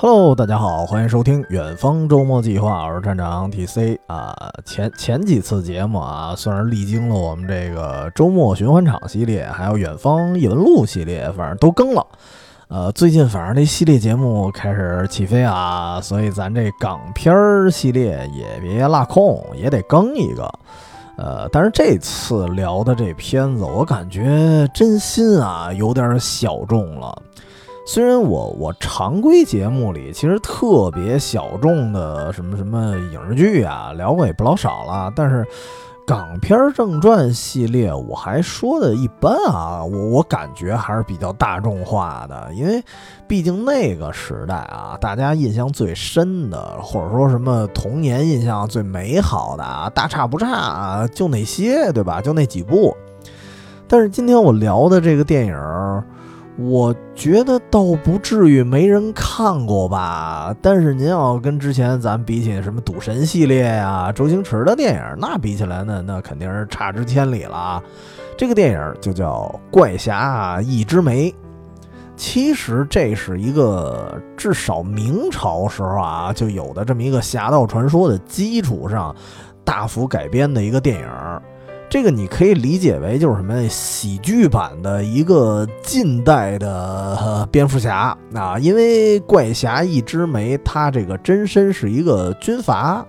Hello，大家好，欢迎收听远方周末计划，我是站长 TC 啊。前前几次节目啊，算是历经了我们这个周末循环场系列，还有远方异闻录系列，反正都更了。呃，最近反正这系列节目开始起飞啊，所以咱这港片儿系列也别落空，也得更一个。呃，但是这次聊的这片子，我感觉真心啊有点小众了。虽然我我常规节目里其实特别小众的什么什么影视剧啊聊过也不老少了，但是港片正传系列我还说的一般啊，我我感觉还是比较大众化的，因为毕竟那个时代啊，大家印象最深的或者说什么童年印象最美好的啊，大差不差啊就那些，对吧？就那几部。但是今天我聊的这个电影。我觉得倒不至于没人看过吧，但是您要跟之前咱比起什么赌神系列呀、周星驰的电影，那比起来呢，那肯定是差之千里了啊。这个电影就叫《怪侠一枝梅》，其实这是一个至少明朝时候啊就有的这么一个侠盗传说的基础上大幅改编的一个电影。这个你可以理解为就是什么喜剧版的一个近代的蝙蝠侠。啊，因为怪侠一枝梅，他这个真身是一个军阀，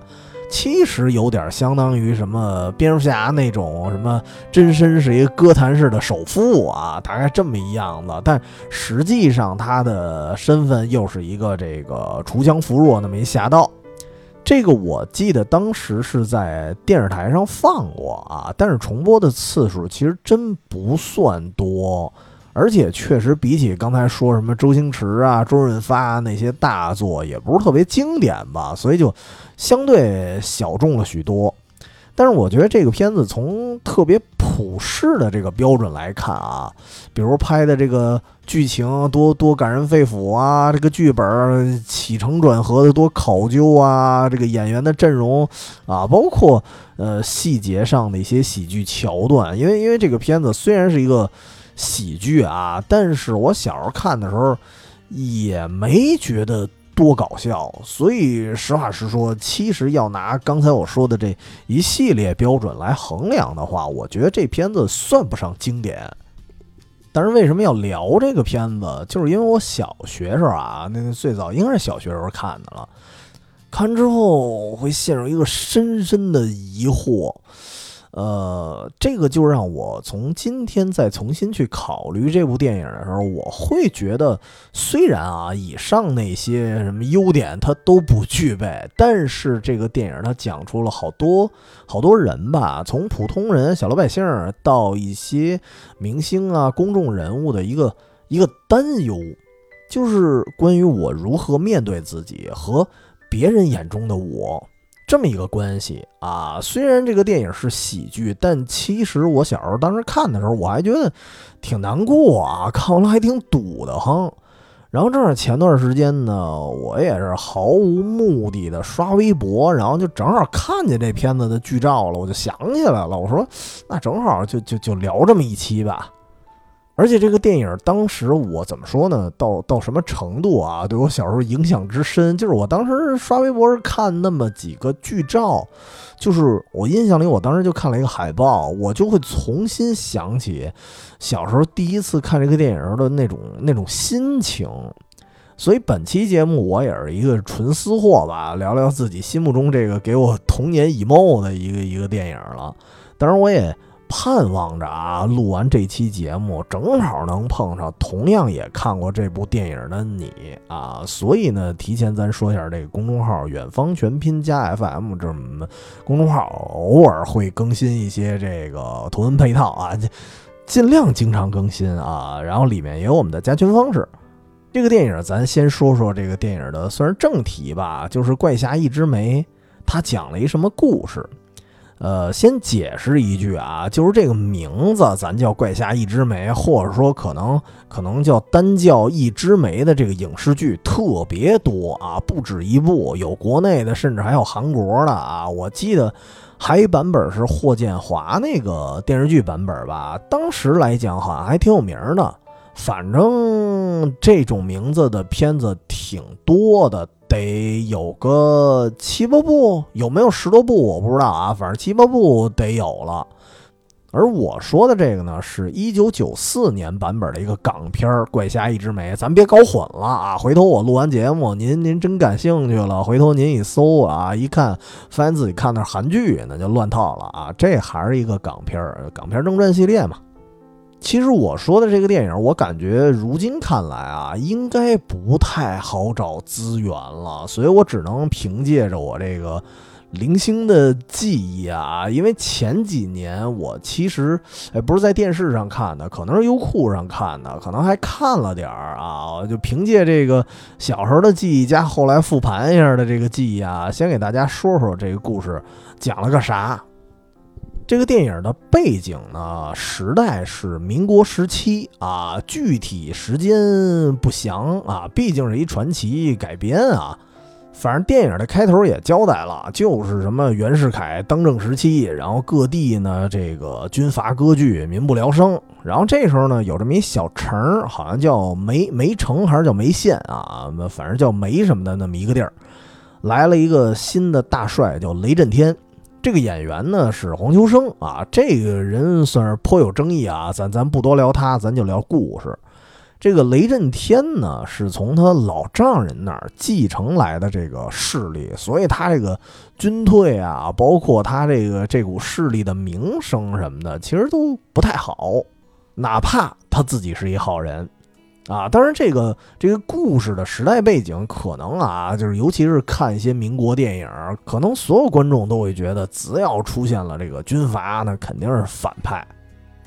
其实有点相当于什么蝙蝠侠那种什么真身是一个哥谭市的首富啊，大概这么一样子，但实际上他的身份又是一个这个锄强扶弱那么一侠盗。这个我记得当时是在电视台上放过啊，但是重播的次数其实真不算多，而且确实比起刚才说什么周星驰啊、周润发那些大作，也不是特别经典吧，所以就相对小众了许多。但是我觉得这个片子从特别普世的这个标准来看啊，比如拍的这个剧情多多感人肺腑啊，这个剧本起承转合的多考究啊，这个演员的阵容啊，包括呃细节上的一些喜剧桥段，因为因为这个片子虽然是一个喜剧啊，但是我小时候看的时候也没觉得。多搞笑，所以实话实说，其实要拿刚才我说的这一系列标准来衡量的话，我觉得这片子算不上经典。但是为什么要聊这个片子？就是因为我小学时候啊，那最早应该是小学时候看的了，看完之后会陷入一个深深的疑惑。呃，这个就让我从今天再重新去考虑这部电影的时候，我会觉得，虽然啊，以上那些什么优点它都不具备，但是这个电影它讲出了好多好多人吧，从普通人、小老百姓到一些明星啊、公众人物的一个一个担忧，就是关于我如何面对自己和别人眼中的我。这么一个关系啊，虽然这个电影是喜剧，但其实我小时候当时看的时候，我还觉得挺难过啊，看完了还挺堵得慌。然后正好前段时间呢，我也是毫无目的的刷微博，然后就正好看见这片子的剧照了，我就想起来了，我说那正好就就就聊这么一期吧。而且这个电影当时我怎么说呢？到到什么程度啊？对我小时候影响之深，就是我当时刷微博看那么几个剧照，就是我印象里，我当时就看了一个海报，我就会重新想起小时候第一次看这个电影的那种那种心情。所以本期节目我也是一个纯私货吧，聊聊自己心目中这个给我童年 emo 的一个一个电影了。当然我也。盼望着啊，录完这期节目，正好能碰上同样也看过这部电影的你啊，所以呢，提前咱说一下这个公众号“远方全拼加 FM” 这么公众号，偶尔会更新一些这个图文配套啊，尽量经常更新啊，然后里面也有我们的加群方式。这个电影咱先说说这个电影的算是正题吧，就是《怪侠一枝梅》，它讲了一什么故事？呃，先解释一句啊，就是这个名字，咱叫《怪侠一枝梅》，或者说可能可能叫单叫《一枝梅》的这个影视剧特别多啊，不止一部，有国内的，甚至还有韩国的啊。我记得还一版本是霍建华那个电视剧版本吧，当时来讲好像还挺有名的。反正这种名字的片子挺多的，得有个七八部，有没有十多部我不知道啊，反正七八部得有了。而我说的这个呢，是一九九四年版本的一个港片《怪侠一枝梅》，咱别搞混了啊！回头我录完节目，您您真感兴趣了，回头您一搜啊，一看发现自己看的是韩剧，那就乱套了啊！这还是一个港片，港片正传系列嘛。其实我说的这个电影，我感觉如今看来啊，应该不太好找资源了，所以我只能凭借着我这个。零星的记忆啊，因为前几年我其实哎不是在电视上看的，可能是优酷上看的，可能还看了点儿啊。就凭借这个小时候的记忆加后来复盘一下的这个记忆啊，先给大家说说这个故事讲了个啥。这个电影的背景呢，时代是民国时期啊，具体时间不详啊，毕竟是一传奇改编啊。反正电影的开头也交代了，就是什么袁世凯当政时期，然后各地呢这个军阀割据，民不聊生。然后这时候呢，有这么一小城，好像叫梅梅城还是叫梅县啊，反正叫梅什么的那么一个地儿，来了一个新的大帅，叫雷震天。这个演员呢是黄秋生啊，这个人算是颇有争议啊，咱咱不多聊他，咱就聊故事。这个雷震天呢，是从他老丈人那儿继承来的这个势力，所以他这个军退啊，包括他这个这股势力的名声什么的，其实都不太好。哪怕他自己是一好人啊，当然这个这个故事的时代背景，可能啊，就是尤其是看一些民国电影，可能所有观众都会觉得，只要出现了这个军阀，那肯定是反派。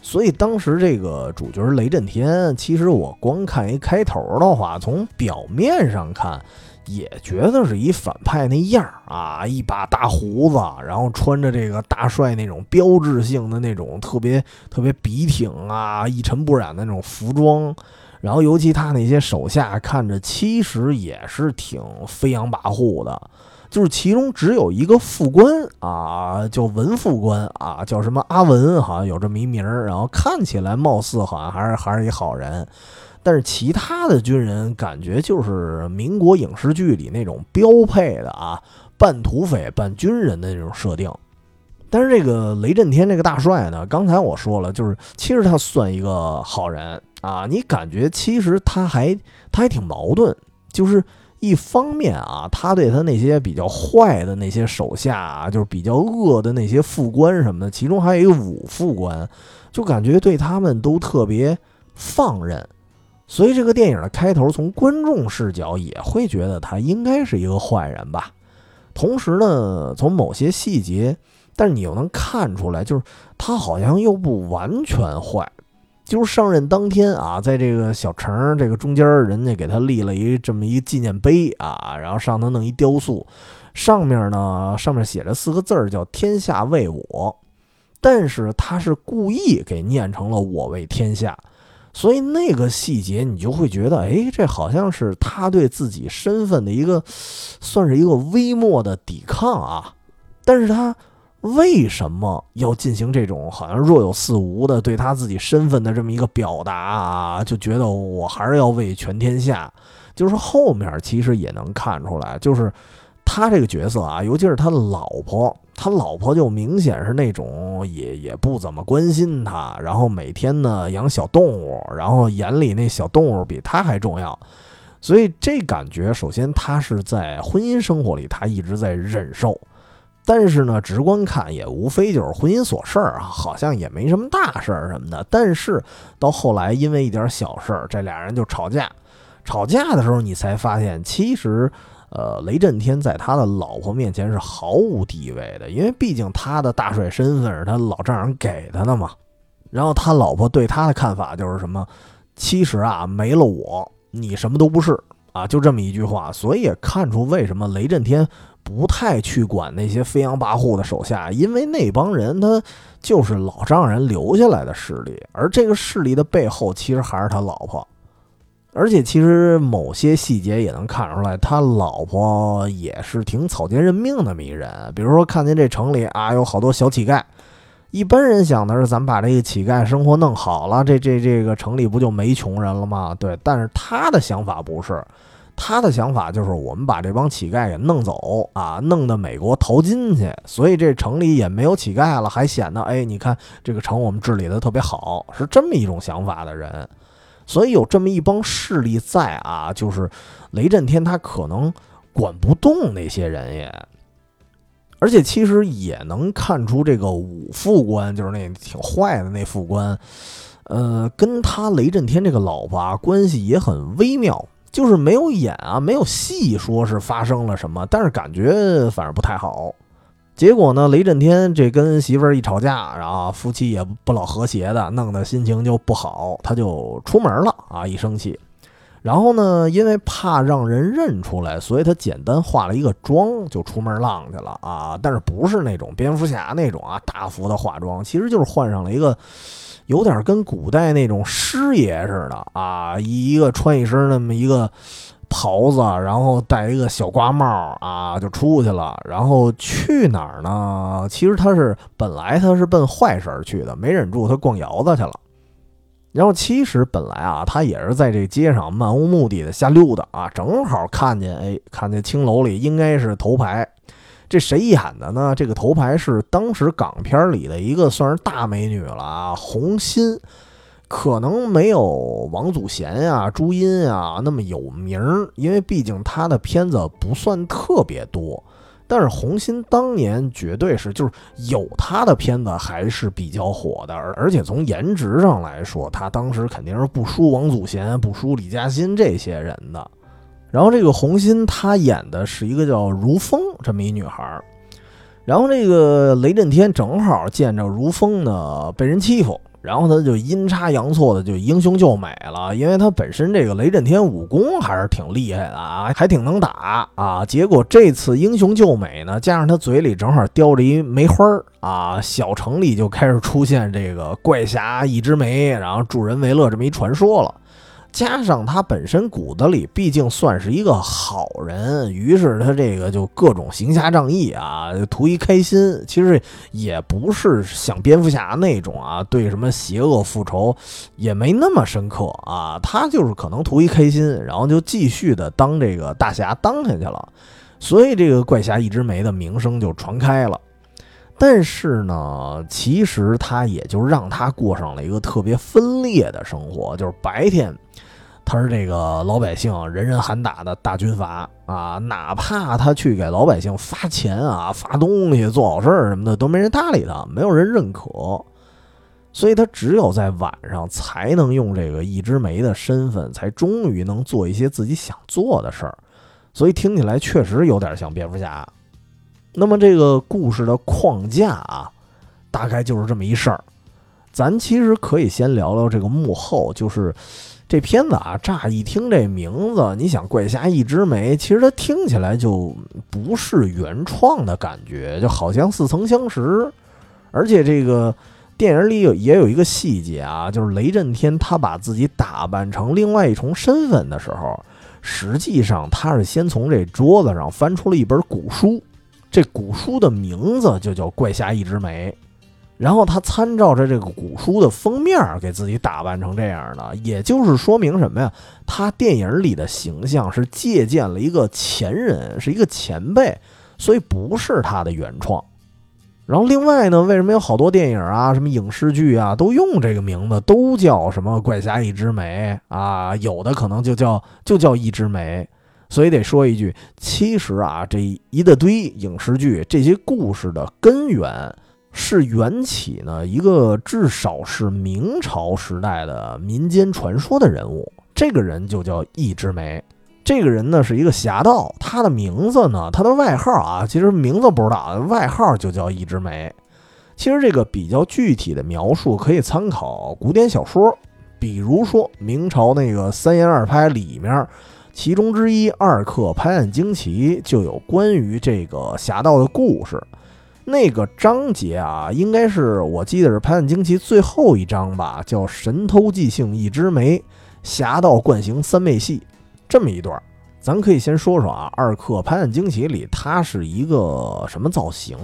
所以当时这个主角雷震天，其实我光看一开头的话，从表面上看，也觉得是一反派那样啊，一把大胡子，然后穿着这个大帅那种标志性的那种特别特别笔挺啊、一尘不染的那种服装，然后尤其他那些手下看着其实也是挺飞扬跋扈的。就是其中只有一个副官啊，叫文副官啊，叫什么阿文，好像有这么一名儿。然后看起来貌似好像还是还是一好人，但是其他的军人感觉就是民国影视剧里那种标配的啊，半土匪半军人的那种设定。但是这个雷震天这个大帅呢，刚才我说了，就是其实他算一个好人啊，你感觉其实他还他还挺矛盾，就是。一方面啊，他对他那些比较坏的那些手下啊，就是比较恶的那些副官什么的，其中还有一个武副官，就感觉对他们都特别放任。所以这个电影的开头，从观众视角也会觉得他应该是一个坏人吧。同时呢，从某些细节，但是你又能看出来，就是他好像又不完全坏。就是上任当天啊，在这个小城这个中间，人家给他立了一这么一纪念碑啊，然后上头弄一雕塑，上面呢上面写着四个字儿叫“天下为我”，但是他是故意给念成了“我为天下”，所以那个细节你就会觉得，哎，这好像是他对自己身份的一个，算是一个微末的抵抗啊，但是他。为什么要进行这种好像若有似无的对他自己身份的这么一个表达啊？就觉得我还是要为全天下。就是后面其实也能看出来，就是他这个角色啊，尤其是他老婆，他老婆就明显是那种也也不怎么关心他，然后每天呢养小动物，然后眼里那小动物比他还重要。所以这感觉，首先他是在婚姻生活里，他一直在忍受。但是呢，直观看也无非就是婚姻琐事儿啊，好像也没什么大事儿什么的。但是到后来，因为一点小事儿，这俩人就吵架。吵架的时候，你才发现，其实，呃，雷震天在他的老婆面前是毫无地位的，因为毕竟他的大帅身份是他老丈人给他的嘛。然后他老婆对他的看法就是什么？其实啊，没了我，你什么都不是啊，就这么一句话。所以也看出为什么雷震天。不太去管那些飞扬跋扈的手下，因为那帮人他就是老丈人留下来的势力，而这个势力的背后其实还是他老婆。而且其实某些细节也能看出来，他老婆也是挺草菅人命的迷人。比如说看见这城里啊有好多小乞丐，一般人想的是，咱们把这个乞丐生活弄好了，这这这个城里不就没穷人了吗？对，但是他的想法不是，他的想法就是我们把这帮乞丐给弄走啊，弄到美国淘金去，所以这城里也没有乞丐了，还显得哎，你看这个城我们治理的特别好，是这么一种想法的人。所以有这么一帮势力在啊，就是雷震天他可能管不动那些人也。而且其实也能看出，这个武副官就是那挺坏的那副官，呃，跟他雷震天这个老婆啊关系也很微妙，就是没有演啊，没有戏说是发生了什么，但是感觉反正不太好。结果呢，雷震天这跟媳妇儿一吵架，然后夫妻也不老和谐的，弄得心情就不好，他就出门了啊，一生气。然后呢，因为怕让人认出来，所以他简单化了一个妆就出门浪去了啊！但是不是那种蝙蝠侠那种啊大幅的化妆，其实就是换上了一个有点跟古代那种师爷似的啊，一个穿一身那么一个袍子，然后戴一个小瓜帽啊，就出去了。然后去哪儿呢？其实他是本来他是奔坏事去的，没忍住他逛窑子去了。然后其实本来啊，他也是在这街上漫无目的的瞎溜达啊，正好看见，哎，看见青楼里应该是头牌，这谁演的呢？这个头牌是当时港片里的一个算是大美女了啊，红心，可能没有王祖贤呀、朱茵呀那么有名，因为毕竟她的片子不算特别多。但是红心当年绝对是，就是有她的片子还是比较火的，而而且从颜值上来说，她当时肯定是不输王祖贤、不输李嘉欣这些人的。然后这个红心她演的是一个叫如风这么一女孩儿，然后这个雷震天正好见着如风呢被人欺负。然后他就阴差阳错的就英雄救美了，因为他本身这个雷震天武功还是挺厉害的啊，还挺能打啊。结果这次英雄救美呢，加上他嘴里正好叼着一梅花儿啊，小城里就开始出现这个怪侠一枝梅，然后助人为乐这么一传说了。加上他本身骨子里毕竟算是一个好人，于是他这个就各种行侠仗义啊，图一开心。其实也不是像蝙蝠侠那种啊，对什么邪恶复仇也没那么深刻啊。他就是可能图一开心，然后就继续的当这个大侠当下去了。所以这个怪侠一枝梅的名声就传开了。但是呢，其实他也就让他过上了一个特别分裂的生活，就是白天。他是这个老百姓人人喊打的大军阀啊，哪怕他去给老百姓发钱啊、发东西、做好事儿什么的，都没人搭理他，没有人认可，所以他只有在晚上才能用这个一枝梅的身份，才终于能做一些自己想做的事儿。所以听起来确实有点像蝙蝠侠。那么这个故事的框架啊，大概就是这么一事儿。咱其实可以先聊聊这个幕后，就是。这片子啊，乍一听这名字，你想怪侠一枝梅，其实它听起来就不是原创的感觉，就好像似曾相识。而且这个电影里有也有一个细节啊，就是雷震天他把自己打扮成另外一重身份的时候，实际上他是先从这桌子上翻出了一本古书，这古书的名字就叫《怪侠一枝梅》。然后他参照着这个古书的封面给自己打扮成这样的，也就是说明什么呀？他电影里的形象是借鉴了一个前人，是一个前辈，所以不是他的原创。然后另外呢，为什么有好多电影啊、什么影视剧啊都用这个名字，都叫什么“怪侠一枝梅”啊？有的可能就叫就叫一枝梅。所以得说一句，其实啊，这一大堆影视剧这些故事的根源。是缘起呢，一个至少是明朝时代的民间传说的人物，这个人就叫一枝梅。这个人呢是一个侠盗，他的名字呢，他的外号啊，其实名字不知道，外号就叫一枝梅。其实这个比较具体的描述可以参考古典小说，比如说明朝那个三言二拍里面，其中之一《二刻拍案惊奇》就有关于这个侠盗的故事。那个章节啊，应该是我记得是《拍案惊奇》最后一章吧，叫“神偷即兴一枝梅，侠盗惯行三昧戏”这么一段。咱可以先说说啊，《二刻拍案惊奇》里它是一个什么造型？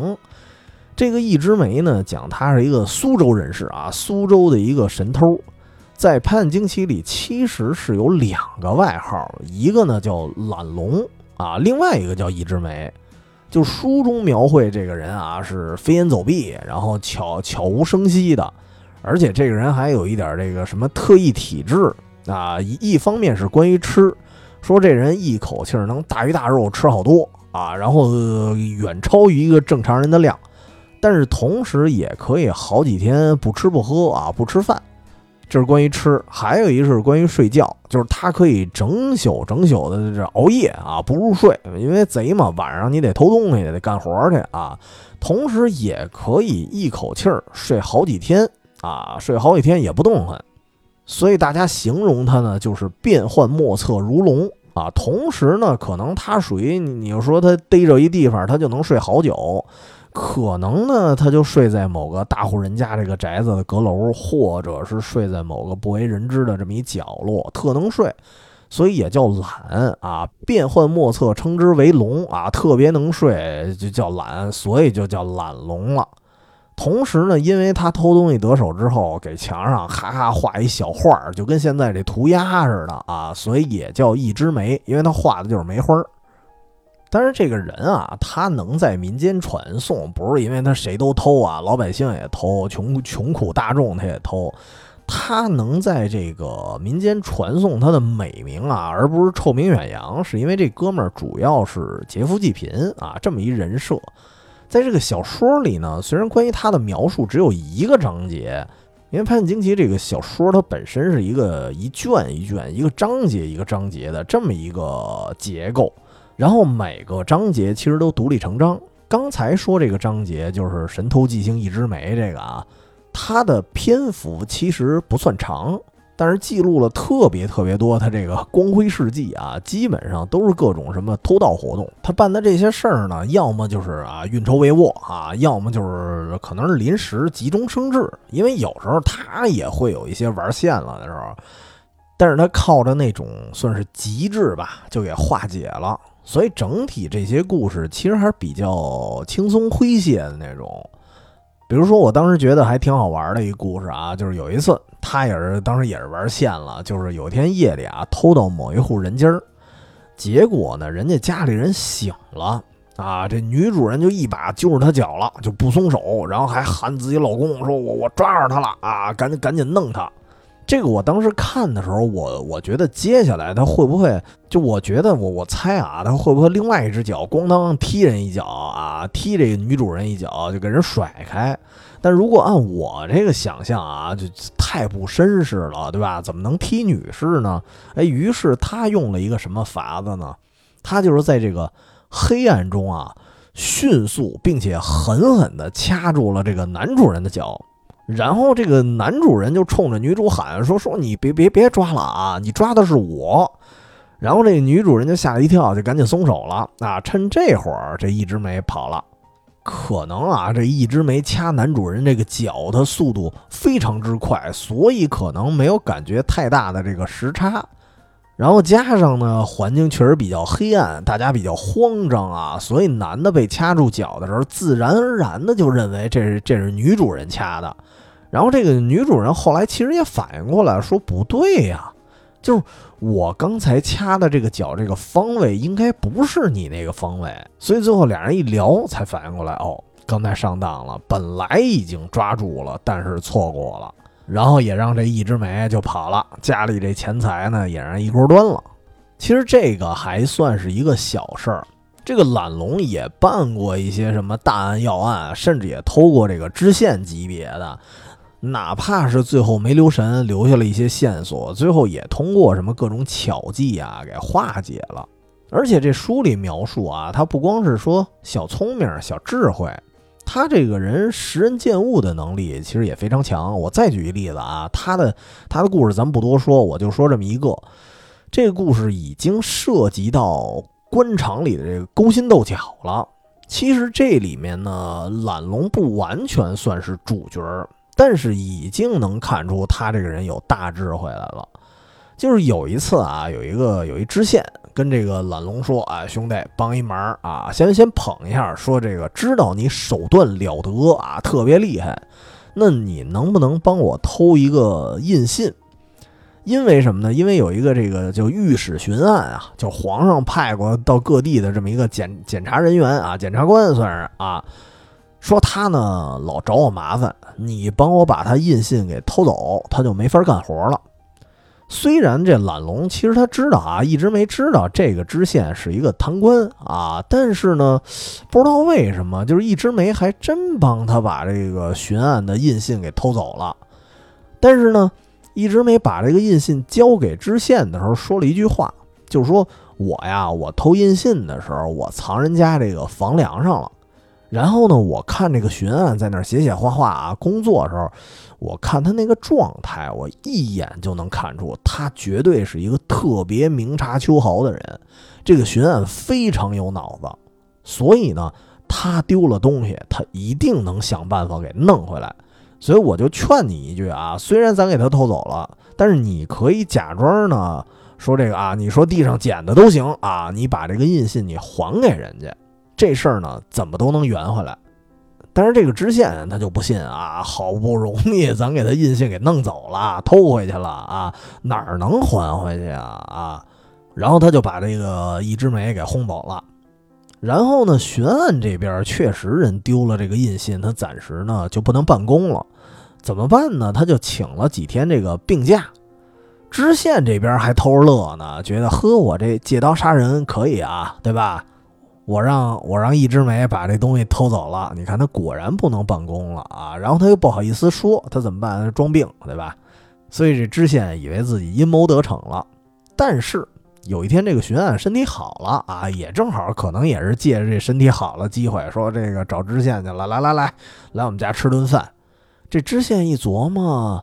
这个一枝梅呢，讲他是一个苏州人士啊，苏州的一个神偷，在《拍案惊奇》里其实是有两个外号，一个呢叫懒龙啊，另外一个叫一枝梅。就书中描绘这个人啊，是飞檐走壁，然后悄悄无声息的，而且这个人还有一点这个什么特异体质啊，一一方面是关于吃，说这人一口气能大鱼大肉吃好多啊，然后远超于一个正常人的量。但是同时也可以好几天不吃不喝啊，不吃饭，这是关于吃。还有一个是关于睡觉，就是他可以整宿整宿的这熬夜啊，不入睡，因为贼嘛，晚上你得偷东西，得干活去啊。同时也可以一口气儿睡好几天啊，睡好几天也不动弹。所以大家形容他呢，就是变幻莫测如龙啊。同时呢，可能他属于你要说他逮着一地方，他就能睡好久。可能呢，他就睡在某个大户人家这个宅子的阁楼，或者是睡在某个不为人知的这么一角落，特能睡，所以也叫懒啊。变幻莫测，称之为龙啊，特别能睡就叫懒，所以就叫懒龙了。同时呢，因为他偷东西得手之后，给墙上哈哈画一小画儿，就跟现在这涂鸦似的啊，所以也叫一枝梅，因为他画的就是梅花儿。但是这个人啊，他能在民间传颂，不是因为他谁都偷啊，老百姓也偷，穷穷苦大众他也偷。他能在这个民间传颂他的美名啊，而不是臭名远扬，是因为这哥们儿主要是劫富济贫啊，这么一人设。在这个小说里呢，虽然关于他的描述只有一个章节，因为《拍案惊奇》这个小说它本身是一个一卷一卷、一个章节一个章节的这么一个结构。然后每个章节其实都独立成章。刚才说这个章节就是神偷记星一枝梅这个啊，它的篇幅其实不算长，但是记录了特别特别多他这个光辉事迹啊，基本上都是各种什么偷盗活动。他办的这些事儿呢，要么就是啊运筹帷幄啊，要么就是可能是临时急中生智，因为有时候他也会有一些玩儿线了的时候，但是他靠着那种算是极致吧，就给化解了。所以整体这些故事其实还是比较轻松诙谐的那种，比如说我当时觉得还挺好玩的一个故事啊，就是有一次他也是当时也是玩线了，就是有一天夜里啊偷到某一户人家儿，结果呢人家家里人醒了啊，这女主人就一把揪着他脚了，就不松手，然后还喊自己老公说：“我我抓着他了啊，赶紧赶紧弄他。”这个我当时看的时候，我我觉得接下来他会不会就我觉得我我猜啊，他会不会另外一只脚咣当踢人一脚啊，踢这个女主人一脚就给人甩开？但如果按我这个想象啊，就太不绅士了，对吧？怎么能踢女士呢？哎，于是他用了一个什么法子呢？他就是在这个黑暗中啊，迅速并且狠狠地掐住了这个男主人的脚。然后这个男主人就冲着女主喊说：“说你别别别抓了啊，你抓的是我。”然后这女主人就吓了一跳，就赶紧松手了。啊，趁这会儿，这一枝梅跑了。可能啊，这一枝梅掐男主人这个脚的速度非常之快，所以可能没有感觉太大的这个时差。然后加上呢，环境确实比较黑暗，大家比较慌张啊，所以男的被掐住脚的时候，自然而然的就认为这是这是女主人掐的。然后这个女主人后来其实也反应过来，说不对呀，就是我刚才掐的这个脚这个方位应该不是你那个方位，所以最后俩人一聊才反应过来，哦，刚才上当了，本来已经抓住了，但是错过了，然后也让这一枝梅就跑了，家里这钱财呢也让一锅端了。其实这个还算是一个小事儿，这个懒龙也办过一些什么大案要案，甚至也偷过这个知县级别的。哪怕是最后没留神，留下了一些线索，最后也通过什么各种巧计啊给化解了。而且这书里描述啊，他不光是说小聪明、小智慧，他这个人识人见物的能力其实也非常强。我再举一例子啊，他的他的故事咱们不多说，我就说这么一个。这个故事已经涉及到官场里的这个勾心斗角了。其实这里面呢，懒龙不完全算是主角儿。但是已经能看出他这个人有大智慧来了。就是有一次啊，有一个有一知县跟这个懒龙说：“啊，兄弟，帮一忙啊，先先捧一下，说这个知道你手段了得啊，特别厉害。那你能不能帮我偷一个印信？因为什么呢？因为有一个这个叫御史巡案啊，就皇上派过到各地的这么一个检检查人员啊，检察官算是啊，说他呢老找我麻烦，你帮我把他印信给偷走，他就没法干活了。”虽然这懒龙其实他知道啊，一直没知道这个知县是一个贪官啊，但是呢，不知道为什么，就是一直没还真帮他把这个巡案的印信给偷走了。但是呢，一直没把这个印信交给知县的时候，说了一句话，就是说我呀，我偷印信的时候，我藏人家这个房梁上了。然后呢，我看这个巡案在那儿写写画画啊，工作的时候，我看他那个状态，我一眼就能看出他绝对是一个特别明察秋毫的人。这个巡案非常有脑子，所以呢，他丢了东西，他一定能想办法给弄回来。所以我就劝你一句啊，虽然咱给他偷走了，但是你可以假装呢说这个啊，你说地上捡的都行啊，你把这个印信你还给人家。这事儿呢，怎么都能圆回来，但是这个知县他就不信啊！好不容易咱给他印信给弄走了，偷回去了啊，哪儿能还回去啊？啊！然后他就把这个一枝梅给轰走了。然后呢，巡案这边确实人丢了这个印信，他暂时呢就不能办公了，怎么办呢？他就请了几天这个病假。知县这边还偷着乐呢，觉得呵，我这借刀杀人可以啊，对吧？我让我让一枝梅把这东西偷走了，你看他果然不能办公了啊！然后他又不好意思说，他怎么办？装病对吧？所以这知县以为自己阴谋得逞了。但是有一天这个巡案身体好了啊，也正好可能也是借着这身体好了机会，说这个找知县去了，来来来，来我们家吃顿饭。这知县一琢磨，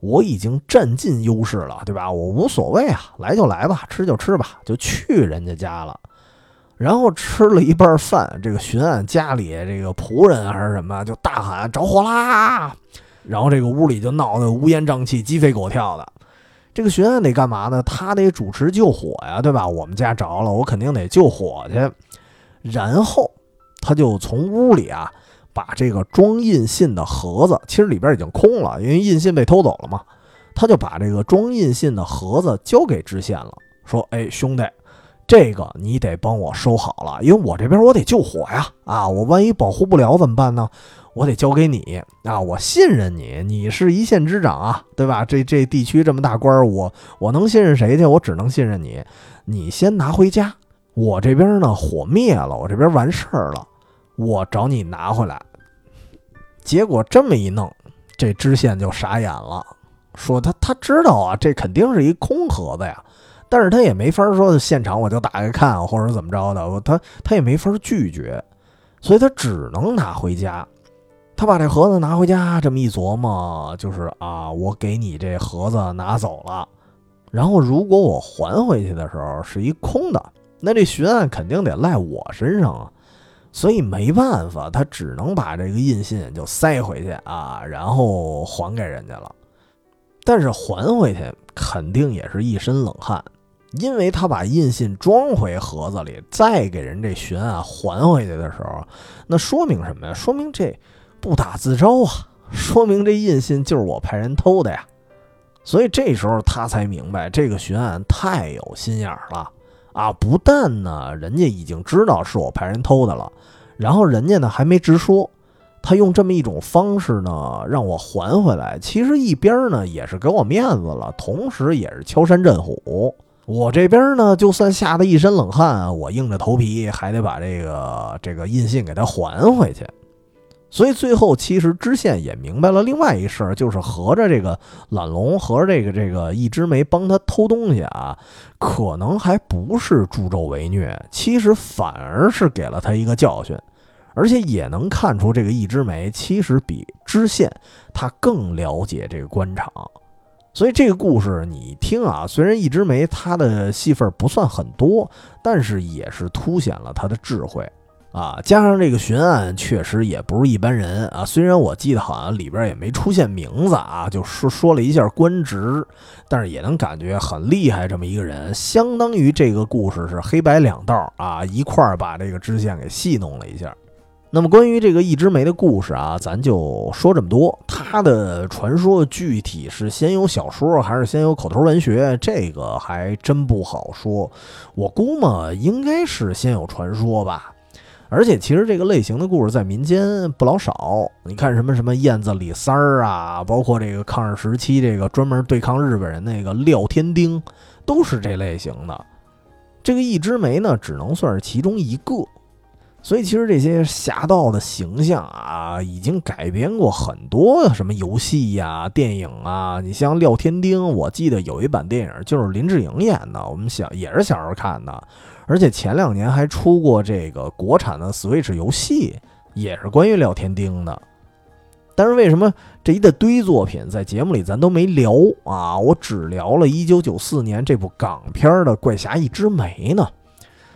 我已经占尽优势了，对吧？我无所谓啊，来就来吧，吃就吃吧，就去人家家了。然后吃了一半饭，这个巡案家里这个仆人还是什么，就大喊着火啦！然后这个屋里就闹得乌烟瘴气、鸡飞狗跳的。这个巡案得干嘛呢？他得主持救火呀，对吧？我们家着了，我肯定得救火去。然后他就从屋里啊，把这个装印信的盒子，其实里边已经空了，因为印信被偷走了嘛。他就把这个装印信的盒子交给知县了，说：“哎，兄弟。”这个你得帮我收好了，因为我这边我得救火呀！啊，我万一保护不了怎么办呢？我得交给你啊！我信任你，你是一县之长啊，对吧？这这地区这么大官，我我能信任谁去？我只能信任你。你先拿回家，我这边呢火灭了，我这边完事儿了，我找你拿回来。结果这么一弄，这知县就傻眼了，说他他知道啊，这肯定是一空盒子呀。但是他也没法说现场我就打开看或者怎么着的，他他也没法拒绝，所以他只能拿回家。他把这盒子拿回家，这么一琢磨，就是啊，我给你这盒子拿走了，然后如果我还回去的时候是一空的，那这巡案肯定得赖我身上啊，所以没办法，他只能把这个印信就塞回去啊，然后还给人家了。但是还回去肯定也是一身冷汗。因为他把印信装回盒子里，再给人这巡案还回去的时候，那说明什么呀？说明这不打自招啊！说明这印信就是我派人偷的呀！所以这时候他才明白，这个巡案太有心眼了啊！不但呢，人家已经知道是我派人偷的了，然后人家呢还没直说，他用这么一种方式呢让我还回来，其实一边呢也是给我面子了，同时也是敲山震虎。我这边呢，就算吓得一身冷汗，我硬着头皮还得把这个这个印信给他还回去。所以最后，其实知县也明白了另外一事儿，就是合着这个懒龙和这个这个一枝梅帮他偷东西啊，可能还不是助纣为虐，其实反而是给了他一个教训，而且也能看出这个一枝梅其实比知县他更了解这个官场。所以这个故事你听啊，虽然一枝梅她的戏份不算很多，但是也是凸显了她的智慧。啊，加上这个巡案确实也不是一般人啊。虽然我记得好像里边也没出现名字啊，就说说了一下官职，但是也能感觉很厉害这么一个人。相当于这个故事是黑白两道啊，一块儿把这个支线给戏弄了一下。那么关于这个一枝梅的故事啊，咱就说这么多。它的传说具体是先有小说还是先有口头文学，这个还真不好说。我估摸应该是先有传说吧。而且其实这个类型的故事在民间不老少。你看什么什么燕子李三儿啊，包括这个抗日时期这个专门对抗日本人那个廖天丁，都是这类型的。这个一枝梅呢，只能算是其中一个。所以其实这些侠盗的形象啊，已经改编过很多什么游戏呀、电影啊。你像廖天丁，我记得有一版电影就是林志颖演的，我们小也是小时候看的。而且前两年还出过这个国产的 Switch 游戏，也是关于廖天丁的。但是为什么这一大堆作品在节目里咱都没聊啊？我只聊了一九九四年这部港片的《怪侠一枝梅》呢？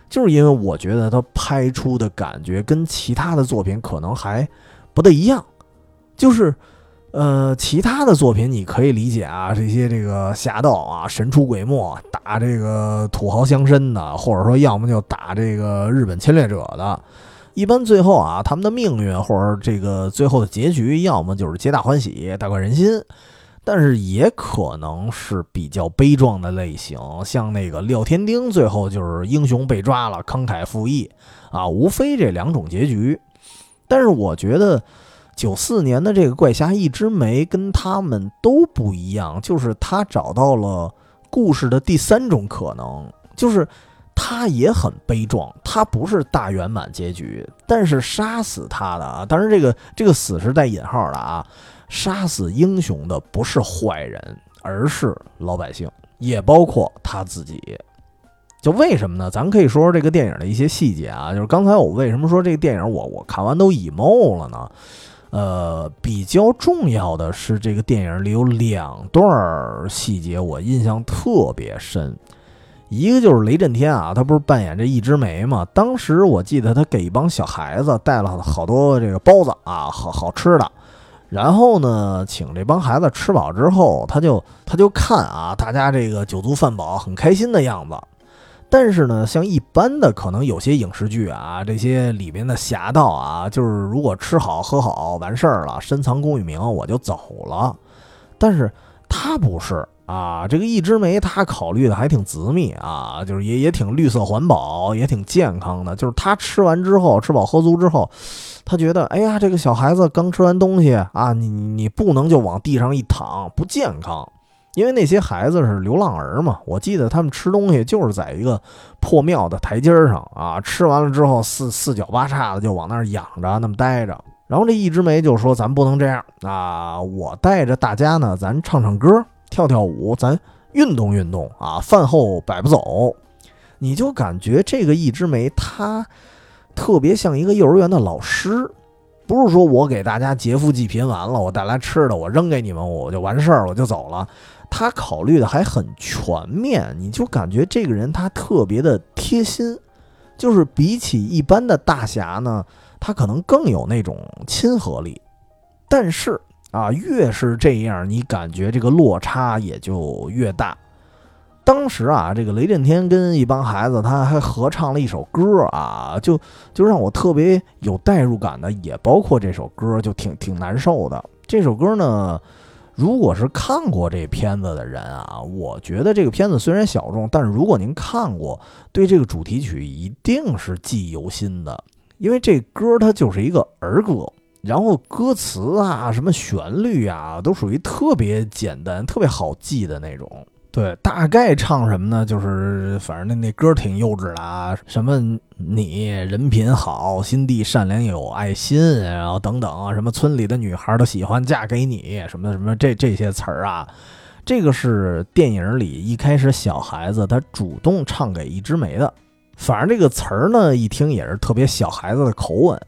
就是因为我觉得他拍出的感觉跟其他的作品可能还不太一样，就是。呃，其他的作品你可以理解啊，这些这个侠盗啊，神出鬼没，打这个土豪乡绅的，或者说要么就打这个日本侵略者的。一般最后啊，他们的命运或者这个最后的结局，要么就是皆大欢喜、大快人心，但是也可能是比较悲壮的类型，像那个廖天丁最后就是英雄被抓了，慷慨赴义啊，无非这两种结局。但是我觉得。九四年的这个怪侠一枝梅跟他们都不一样，就是他找到了故事的第三种可能，就是他也很悲壮，他不是大圆满结局，但是杀死他的啊，当然这个这个死是带引号的啊，杀死英雄的不是坏人，而是老百姓，也包括他自己。就为什么呢？咱可以说说这个电影的一些细节啊，就是刚才我为什么说这个电影我我看完都 emo 了呢？呃，比较重要的是，这个电影里有两段细节我印象特别深。一个就是雷震天啊，他不是扮演这一枝梅嘛？当时我记得他给一帮小孩子带了好多这个包子啊，好好吃的。然后呢，请这帮孩子吃饱之后，他就他就看啊，大家这个酒足饭饱，很开心的样子。但是呢，像一般的可能有些影视剧啊，这些里面的侠盗啊，就是如果吃好喝好完事儿了，深藏功与名，我就走了。但是他不是啊，这个一枝梅他考虑的还挺缜密啊，就是也也挺绿色环保，也挺健康的。就是他吃完之后，吃饱喝足之后，他觉得，哎呀，这个小孩子刚吃完东西啊，你你不能就往地上一躺，不健康。因为那些孩子是流浪儿嘛，我记得他们吃东西就是在一个破庙的台阶上啊，吃完了之后四四脚八叉的就往那儿仰着那么待着。然后这一枝梅就说：“咱不能这样啊，我带着大家呢，咱唱唱歌，跳跳舞，咱运动运动啊，饭后百步走。”你就感觉这个一枝梅它特别像一个幼儿园的老师，不是说我给大家劫富济贫完了，我带来吃的我扔给你们，我就完事儿我就走了。他考虑的还很全面，你就感觉这个人他特别的贴心，就是比起一般的大侠呢，他可能更有那种亲和力。但是啊，越是这样，你感觉这个落差也就越大。当时啊，这个雷震天跟一帮孩子他还合唱了一首歌啊，就就让我特别有代入感的，也包括这首歌就挺挺难受的。这首歌呢。如果是看过这片子的人啊，我觉得这个片子虽然小众，但是如果您看过，对这个主题曲一定是记忆犹新的，因为这歌它就是一个儿歌，然后歌词啊、什么旋律啊，都属于特别简单、特别好记的那种。对，大概唱什么呢？就是反正那那歌挺幼稚的啊，什么你人品好，心地善良有爱心，然后等等啊，什么村里的女孩都喜欢嫁给你，什么什么这这些词儿啊，这个是电影里一开始小孩子他主动唱给一枝梅的，反正这个词儿呢一听也是特别小孩子的口吻，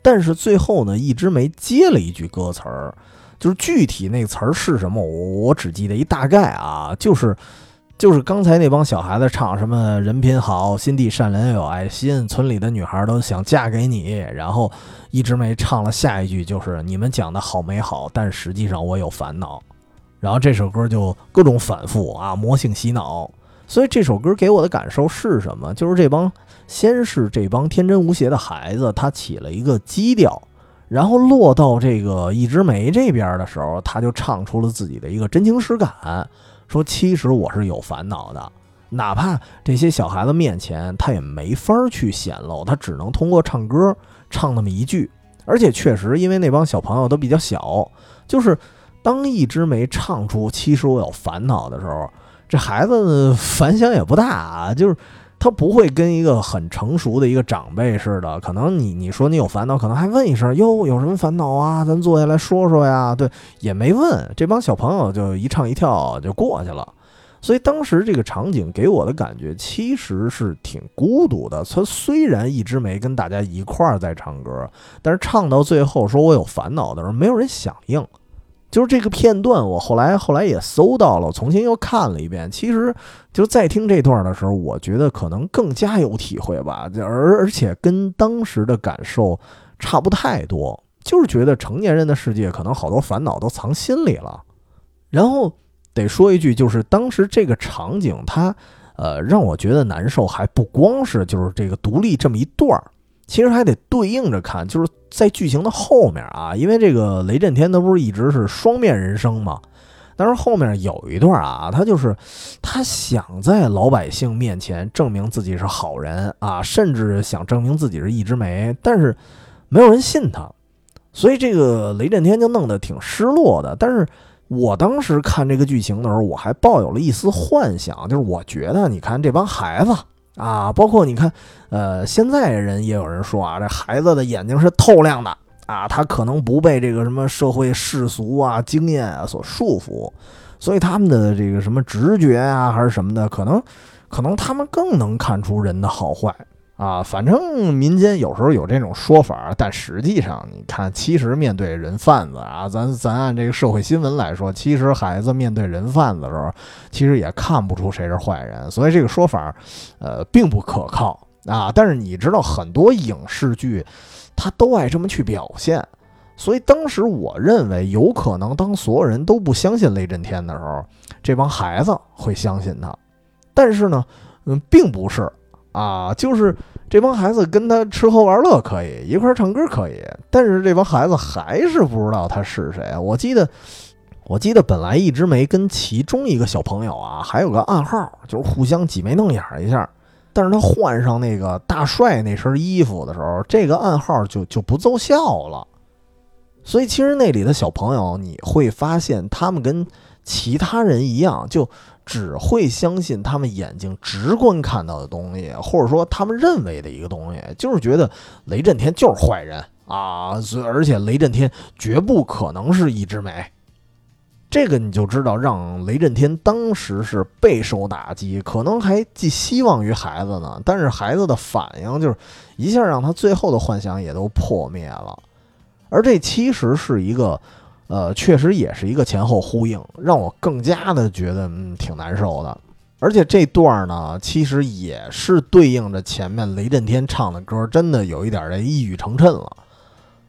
但是最后呢一枝梅接了一句歌词儿。就是具体那词儿是什么，我我只记得一大概啊，就是就是刚才那帮小孩子唱什么人品好，心地善良有爱心，村里的女孩都想嫁给你。然后一直没唱了下一句，就是你们讲的好美好，但实际上我有烦恼。然后这首歌就各种反复啊，魔性洗脑。所以这首歌给我的感受是什么？就是这帮先是这帮天真无邪的孩子，他起了一个基调，然后落到这个一枝梅这边的时候，他就唱出了自己的一个真情实感。说其实我是有烦恼的，哪怕这些小孩子面前，他也没法去显露，他只能通过唱歌唱那么一句。而且确实，因为那帮小朋友都比较小，就是当一枝梅唱出“其实我有烦恼”的时候，这孩子反响也不大，就是他不会跟一个很成熟的一个长辈似的，可能你你说你有烦恼，可能还问一声：“哟，有什么烦恼啊？咱坐下来说说呀。”对，也没问，这帮小朋友就一唱一跳就过去了。所以当时这个场景给我的感觉其实是挺孤独的。他虽然一直没跟大家一块儿在唱歌，但是唱到最后说我有烦恼的时候，没有人响应。就是这个片段，我后来后来也搜到了，重新又看了一遍。其实就在听这段的时候，我觉得可能更加有体会吧，而而且跟当时的感受差不太多。就是觉得成年人的世界可能好多烦恼都藏心里了，然后。得说一句，就是当时这个场景，它，呃，让我觉得难受，还不光是就是这个独立这么一段儿，其实还得对应着看，就是在剧情的后面啊，因为这个雷震天他不是一直是双面人生嘛，但是后面有一段啊，他就是他想在老百姓面前证明自己是好人啊，甚至想证明自己是一枝梅，但是没有人信他，所以这个雷震天就弄得挺失落的，但是。我当时看这个剧情的时候，我还抱有了一丝幻想，就是我觉得，你看这帮孩子啊，包括你看，呃，现在人也有人说啊，这孩子的眼睛是透亮的啊，他可能不被这个什么社会世俗啊、经验啊所束缚，所以他们的这个什么直觉啊，还是什么的，可能，可能他们更能看出人的好坏。啊，反正民间有时候有这种说法，但实际上你看，其实面对人贩子啊，咱咱按这个社会新闻来说，其实孩子面对人贩子的时候，其实也看不出谁是坏人，所以这个说法，呃，并不可靠啊。但是你知道，很多影视剧，他都爱这么去表现，所以当时我认为，有可能当所有人都不相信雷震天的时候，这帮孩子会相信他，但是呢，嗯，并不是。啊，就是这帮孩子跟他吃喝玩乐可以，一块儿唱歌可以，但是这帮孩子还是不知道他是谁。我记得，我记得本来一直没跟其中一个小朋友啊，还有个暗号，就是互相挤眉弄眼一下。但是他换上那个大帅那身衣服的时候，这个暗号就就不奏效了。所以其实那里的小朋友，你会发现他们跟其他人一样，就。只会相信他们眼睛直观看到的东西，或者说他们认为的一个东西，就是觉得雷震天就是坏人啊，而且雷震天绝不可能是一枝梅。这个你就知道，让雷震天当时是备受打击，可能还寄希望于孩子呢。但是孩子的反应就是一下让他最后的幻想也都破灭了，而这其实是一个。呃，确实也是一个前后呼应，让我更加的觉得嗯挺难受的。而且这段呢，其实也是对应着前面雷震天唱的歌，真的有一点这一语成谶了。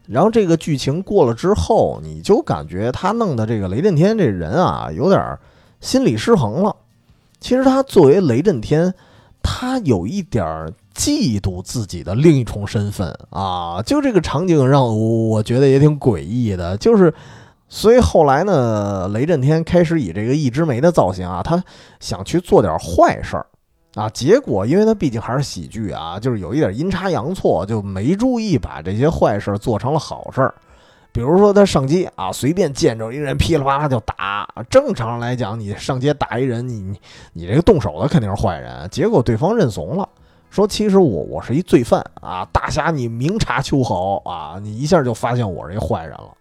然后这个剧情过了之后，你就感觉他弄的这个雷震天这人啊，有点心理失衡了。其实他作为雷震天，他有一点嫉妒自己的另一重身份啊。就这个场景让我觉得也挺诡异的，就是。所以后来呢，雷震天开始以这个一枝梅的造型啊，他想去做点坏事儿啊。结果，因为他毕竟还是喜剧啊，就是有一点阴差阳错，就没注意把这些坏事儿做成了好事儿。比如说，他上街啊，随便见着一人，噼里啪啦就打。正常来讲，你上街打一人，你你你这个动手的肯定是坏人。结果对方认怂了，说其实我我是一罪犯啊，大侠你明察秋毫啊，你一下就发现我是一坏人了。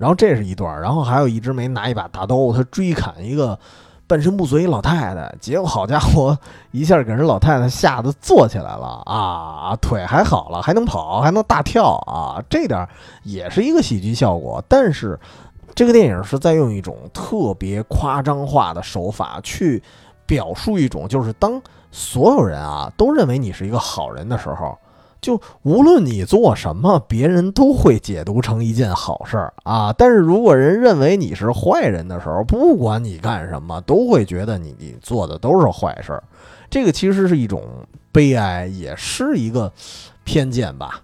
然后这是一段，然后还有一枝梅拿一把大刀，他追砍一个半身不遂一老太太，结果好家伙，一下给人老太太吓得坐起来了 啊，腿还好了，还能跑，还能大跳啊，这点也是一个喜剧效果。但是这个电影是在用一种特别夸张化的手法去表述一种，就是当所有人啊都认为你是一个好人的时候，就无论你做什么，别人都会解读成一件好事儿啊。但是如果人认为你是坏人的时候，不管你干什么，都会觉得你你做的都是坏事儿。这个其实是一种悲哀，也是一个偏见吧。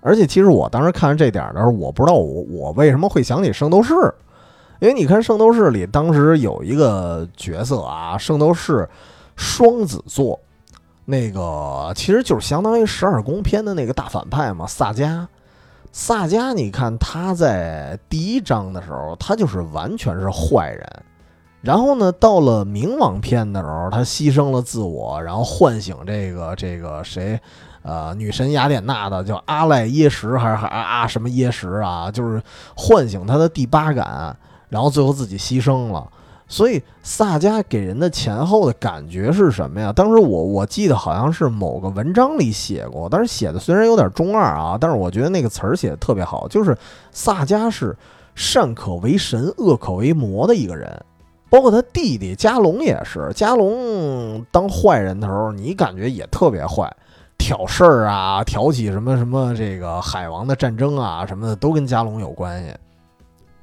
而且，其实我当时看这点的时候，我不知道我我为什么会想起《圣斗士》，因为你看《圣斗士》里当时有一个角色啊，《圣斗士双子座》，那个其实就是相当于十二宫篇的那个大反派嘛，萨迦。萨迦，你看他在第一章的时候，他就是完全是坏人，然后呢，到了冥王篇的时候，他牺牲了自我，然后唤醒这个这个谁？呃，女神雅典娜的叫阿赖耶识还是还啊什么耶识啊？就是唤醒他的第八感，然后最后自己牺牲了。所以萨迦给人的前后的感觉是什么呀？当时我我记得好像是某个文章里写过，但是写的虽然有点中二啊，但是我觉得那个词儿写的特别好，就是萨迦是善可为神，恶可为魔的一个人。包括他弟弟加隆也是，加隆当坏人的时候，你感觉也特别坏。挑事儿啊，挑起什么什么这个海王的战争啊什么的，都跟加隆有关系。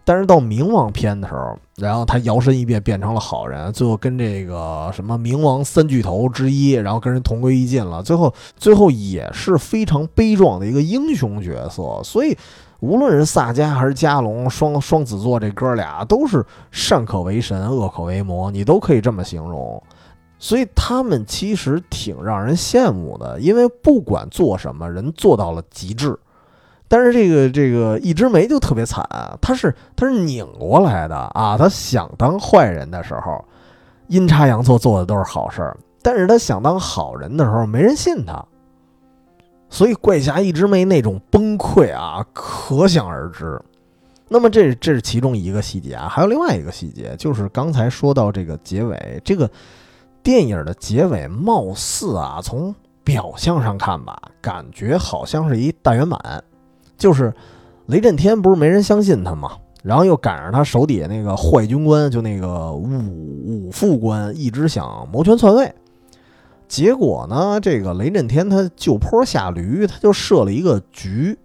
但是到冥王篇的时候，然后他摇身一变变成了好人，最后跟这个什么冥王三巨头之一，然后跟人同归于尽了。最后，最后也是非常悲壮的一个英雄角色。所以，无论是萨迦还是加隆，双双子座这哥俩都是善可为神，恶可为魔，你都可以这么形容。所以他们其实挺让人羡慕的，因为不管做什么，人做到了极致。但是这个这个一枝梅就特别惨，他是他是拧过来的啊！他想当坏人的时候，阴差阳错做的都是好事儿；但是他想当好人的时候，没人信他。所以怪侠一枝梅那种崩溃啊，可想而知。那么这这是其中一个细节啊，还有另外一个细节，就是刚才说到这个结尾这个。电影的结尾貌似啊，从表象上看吧，感觉好像是一大圆满，就是雷震天不是没人相信他吗？然后又赶上他手底下那个坏军官，就那个五五副官，一直想谋权篡位，结果呢，这个雷震天他就坡下驴，他就设了一个局。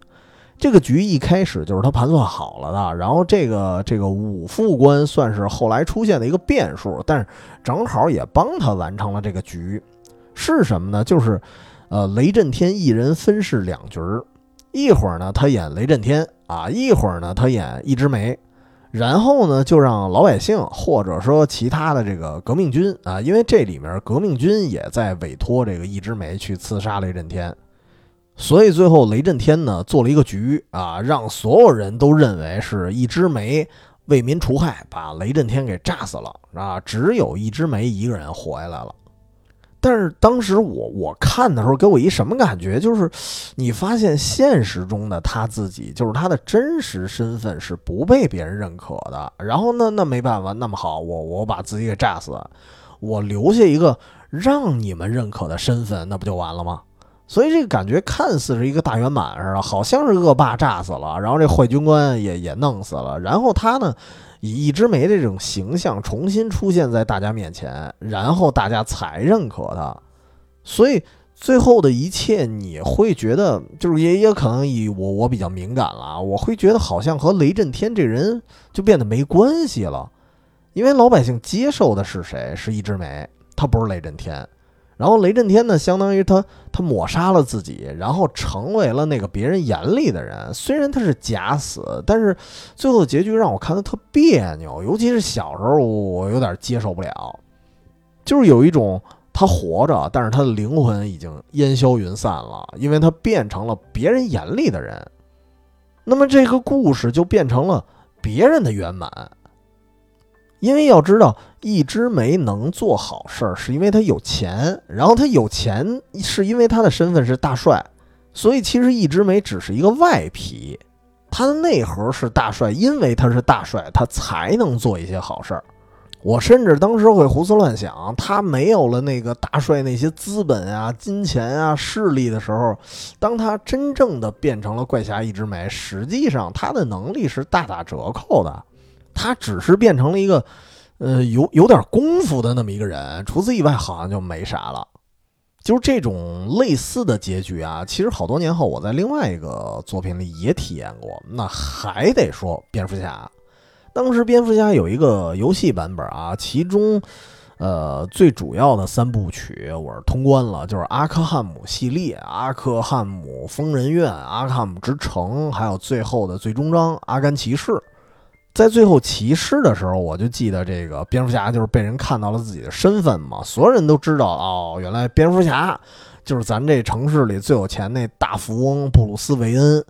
这个局一开始就是他盘算好了的，然后这个这个五副官算是后来出现的一个变数，但是正好也帮他完成了这个局，是什么呢？就是，呃，雷震天一人分饰两角儿，一会儿呢他演雷震天啊，一会儿呢他演一枝梅，然后呢就让老百姓或者说其他的这个革命军啊，因为这里面革命军也在委托这个一枝梅去刺杀雷震天。所以最后雷震天呢做了一个局啊，让所有人都认为是一枝梅为民除害，把雷震天给炸死了啊！只有一枝梅一个人活下来了。但是当时我我看的时候，给我一什么感觉？就是 你发现现实中的他自己，就是他的真实身份是不被别人认可的。然后呢，那没办法，那么好，我我把自己给炸死，我留下一个让你们认可的身份，那不就完了吗？所以这个感觉看似是一个大圆满似的，好像是恶霸炸死了，然后这坏军官也也弄死了，然后他呢以一枝梅这种形象重新出现在大家面前，然后大家才认可他。所以最后的一切你会觉得，就是也也可能以我我比较敏感了，我会觉得好像和雷震天这人就变得没关系了，因为老百姓接受的是谁？是一枝梅，他不是雷震天。然后雷震天呢，相当于他他抹杀了自己，然后成为了那个别人眼里的人。虽然他是假死，但是最后的结局让我看的特别扭，尤其是小时候我有点接受不了，就是有一种他活着，但是他的灵魂已经烟消云散了，因为他变成了别人眼里的人。那么这个故事就变成了别人的圆满。因为要知道，一枝梅能做好事儿，是因为他有钱。然后他有钱，是因为他的身份是大帅。所以其实一枝梅只是一个外皮，他的内核是大帅。因为他是大帅，他才能做一些好事儿。我甚至当时会胡思乱想，他没有了那个大帅那些资本啊、金钱啊、势力的时候，当他真正的变成了怪侠一枝梅，实际上他的能力是大打折扣的。他只是变成了一个，呃，有有点功夫的那么一个人，除此以外好像就没啥了。就是这种类似的结局啊，其实好多年后我在另外一个作品里也体验过。那还得说蝙蝠侠，当时蝙蝠侠有一个游戏版本啊，其中呃最主要的三部曲我是通关了，就是阿克汉姆系列、阿克汉姆疯人院、阿克汉姆之城，还有最后的最终章阿甘骑士。在最后骑士的时候，我就记得这个蝙蝠侠就是被人看到了自己的身份嘛，所有人都知道哦，原来蝙蝠侠就是咱这城市里最有钱那大富翁布鲁斯韦恩。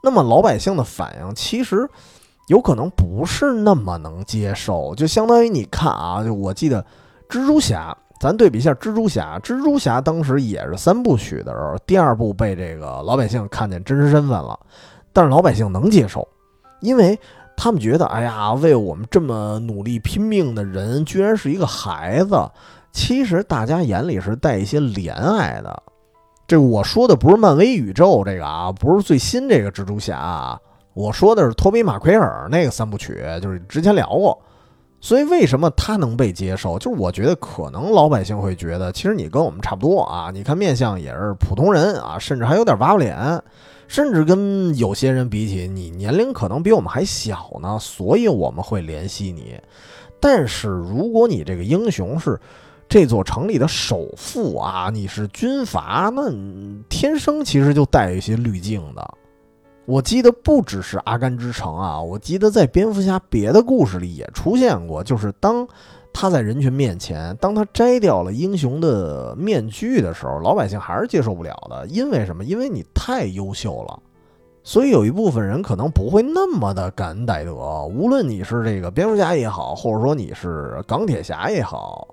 那么老百姓的反应其实有可能不是那么能接受，就相当于你看啊，就我记得蜘蛛侠，咱对比一下蜘蛛侠，蜘蛛侠当时也是三部曲的时候，第二部被这个老百姓看见真实身份了，但是老百姓能接受，因为。他们觉得，哎呀，为我们这么努力拼命的人，居然是一个孩子。其实大家眼里是带一些怜爱的。这我说的不是漫威宇宙这个啊，不是最新这个蜘蛛侠，我说的是托比马奎尔那个三部曲，就是之前聊过。所以为什么他能被接受？就是我觉得可能老百姓会觉得，其实你跟我们差不多啊，你看面相也是普通人啊，甚至还有点娃娃脸。甚至跟有些人比起，你年龄可能比我们还小呢，所以我们会怜惜你。但是如果你这个英雄是这座城里的首富啊，你是军阀，那天生其实就带一些滤镜的。我记得不只是阿甘之城啊，我记得在蝙蝠侠别的故事里也出现过，就是当。他在人群面前，当他摘掉了英雄的面具的时候，老百姓还是接受不了的。因为什么？因为你太优秀了，所以有一部分人可能不会那么的感恩戴德。无论你是这个蝙蝠侠也好，或者说你是钢铁侠也好，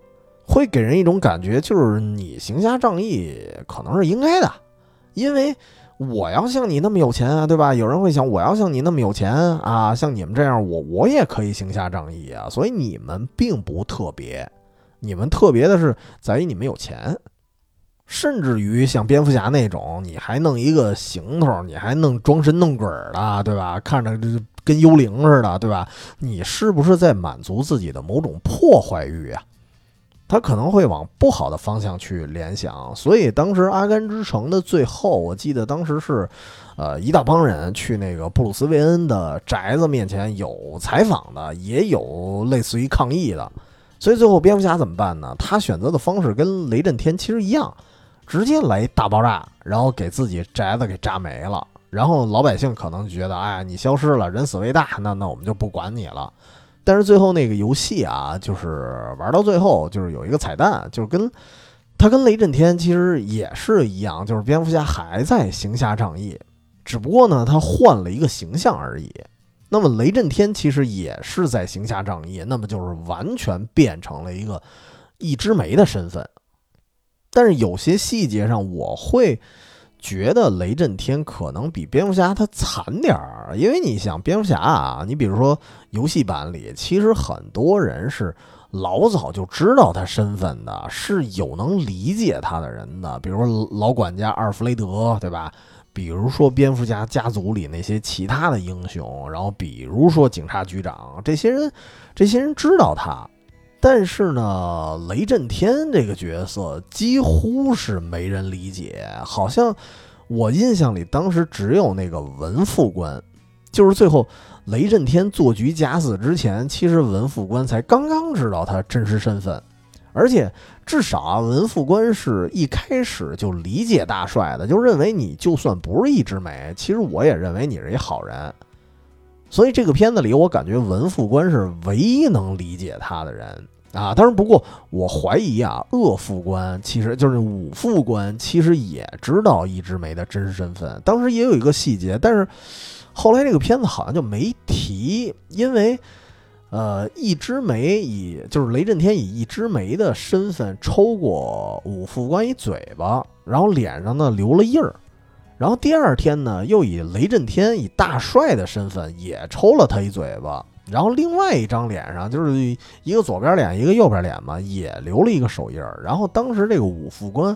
会给人一种感觉，就是你行侠仗义可能是应该的，因为。我要像你那么有钱啊，对吧？有人会想，我要像你那么有钱啊，像你们这样，我我也可以行侠仗义啊。所以你们并不特别，你们特别的是在于你们有钱，甚至于像蝙蝠侠那种，你还弄一个行头，你还弄装神弄鬼的，对吧？看着跟幽灵似的，对吧？你是不是在满足自己的某种破坏欲啊？他可能会往不好的方向去联想，所以当时《阿甘之城》的最后，我记得当时是，呃，一大帮人去那个布鲁斯·韦恩的宅子面前有采访的，也有类似于抗议的。所以最后蝙蝠侠怎么办呢？他选择的方式跟雷震天其实一样，直接来大爆炸，然后给自己宅子给炸没了。然后老百姓可能觉得，哎，你消失了，人死为大，那那我们就不管你了。但是最后那个游戏啊，就是玩到最后，就是有一个彩蛋，就是跟他跟雷震天其实也是一样，就是蝙蝠侠还在行侠仗义，只不过呢他换了一个形象而已。那么雷震天其实也是在行侠仗义，那么就是完全变成了一个一枝梅的身份。但是有些细节上我会。觉得雷震天可能比蝙蝠侠他惨点儿，因为你想蝙蝠侠啊，你比如说游戏版里，其实很多人是老早就知道他身份的，是有能理解他的人的，比如说老管家阿尔弗雷德，对吧？比如说蝙蝠侠家族里那些其他的英雄，然后比如说警察局长，这些人，这些人知道他。但是呢，雷震天这个角色几乎是没人理解，好像我印象里当时只有那个文副官，就是最后雷震天做局假死之前，其实文副官才刚刚知道他真实身份，而且至少啊，文副官是一开始就理解大帅的，就认为你就算不是一枝梅，其实我也认为你是一好人，所以这个片子里，我感觉文副官是唯一能理解他的人。啊，当然，不过我怀疑啊，恶副官其实就是武副官，其实也知道一枝梅的真实身份。当时也有一个细节，但是后来这个片子好像就没提，因为呃，一枝梅以就是雷震天以一枝梅的身份抽过武副官一嘴巴，然后脸上呢留了印儿，然后第二天呢又以雷震天以大帅的身份也抽了他一嘴巴，然后另外一张脸上就是一个左边脸一个右边脸嘛，也留了一个手印儿。然后当时这个武副官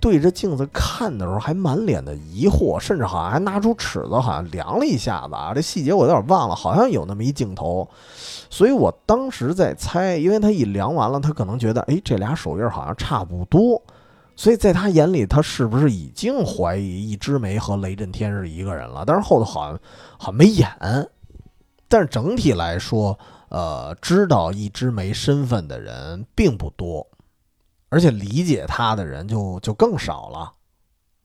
对着镜子看的时候，还满脸的疑惑，甚至好像还拿出尺子，好像量了一下子啊。这细节我有点忘了，好像有那么一镜头。所以我当时在猜，因为他一量完了，他可能觉得，哎，这俩手印好像差不多。所以在他眼里，他是不是已经怀疑一枝梅和雷震天是一个人了？但是后头好像好像没演。但是整体来说，呃，知道一枝梅身份的人并不多，而且理解他的人就就更少了。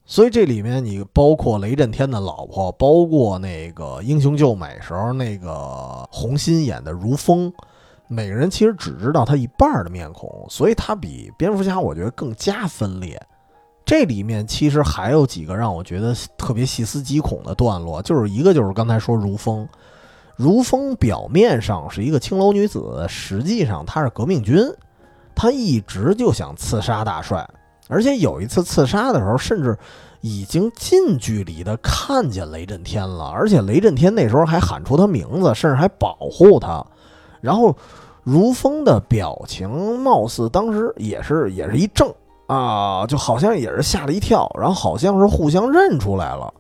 所以这里面你包括雷震天的老婆，包括那个英雄救美时候那个红心演的如风，每个人其实只知道他一半的面孔，所以他比蝙蝠侠我觉得更加分裂。这里面其实还有几个让我觉得特别细思极恐的段落，就是一个就是刚才说如风。如风表面上是一个青楼女子，实际上她是革命军，她一直就想刺杀大帅，而且有一次刺杀的时候，甚至已经近距离的看见雷震天了，而且雷震天那时候还喊出他名字，甚至还保护他。然后如风的表情貌似当时也是也是一怔啊，就好像也是吓了一跳，然后好像是互相认出来了。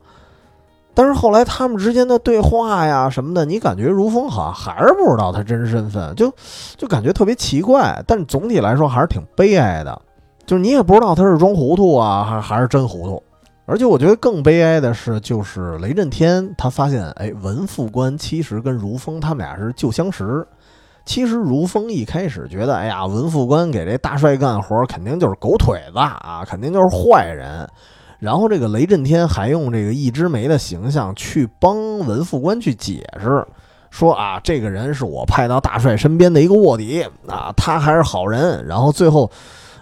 但是后来他们之间的对话呀什么的，你感觉如风好像还是不知道他真身份，就就感觉特别奇怪。但总体来说还是挺悲哀的，就是你也不知道他是装糊涂啊，还还是真糊涂。而且我觉得更悲哀的是，就是雷震天他发现，哎，文副官其实跟如风他们俩是旧相识。其实如风一开始觉得，哎呀，文副官给这大帅干活，肯定就是狗腿子啊，肯定就是坏人。然后这个雷震天还用这个一枝梅的形象去帮文副官去解释，说啊，这个人是我派到大帅身边的一个卧底啊，他还是好人。然后最后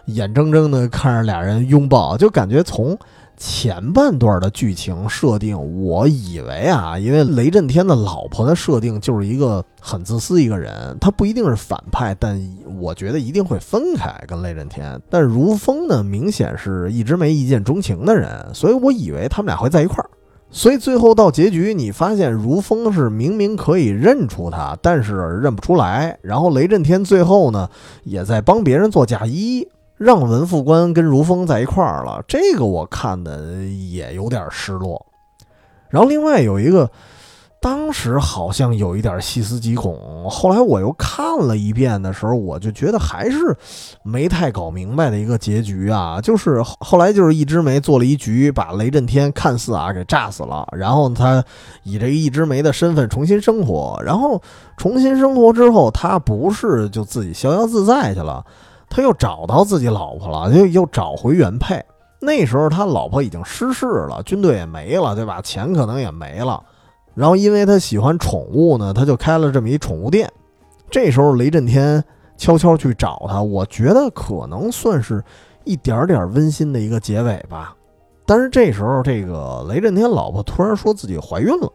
眼睁睁的看着俩人拥抱，就感觉从。前半段的剧情设定，我以为啊，因为雷震天的老婆的设定就是一个很自私一个人，他不一定是反派，但我觉得一定会分开跟雷震天。但如风呢，明显是一直没一见钟情的人，所以我以为他们俩会在一块儿。所以最后到结局，你发现如风是明明可以认出他，但是认不出来。然后雷震天最后呢，也在帮别人做嫁衣。让文副官跟如风在一块儿了，这个我看的也有点失落。然后另外有一个，当时好像有一点细思极恐，后来我又看了一遍的时候，我就觉得还是没太搞明白的一个结局啊。就是后来就是一枝梅做了一局，把雷震天看似啊给炸死了，然后他以这一枝梅的身份重新生活，然后重新生活之后，他不是就自己逍遥自在去了。他又找到自己老婆了，又又找回原配。那时候他老婆已经失势了，军队也没了，对吧？钱可能也没了。然后因为他喜欢宠物呢，他就开了这么一宠物店。这时候雷震天悄悄去找他，我觉得可能算是一点点温馨的一个结尾吧。但是这时候这个雷震天老婆突然说自己怀孕了。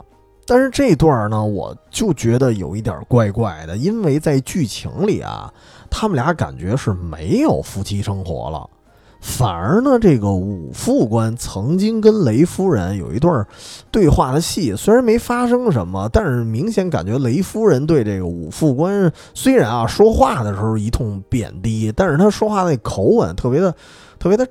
但是这段呢，我就觉得有一点怪怪的，因为在剧情里啊。他们俩感觉是没有夫妻生活了，反而呢，这个武副官曾经跟雷夫人有一段对话的戏，虽然没发生什么，但是明显感觉雷夫人对这个武副官虽然啊说话的时候一通贬低，但是他说话那口吻特别的特别的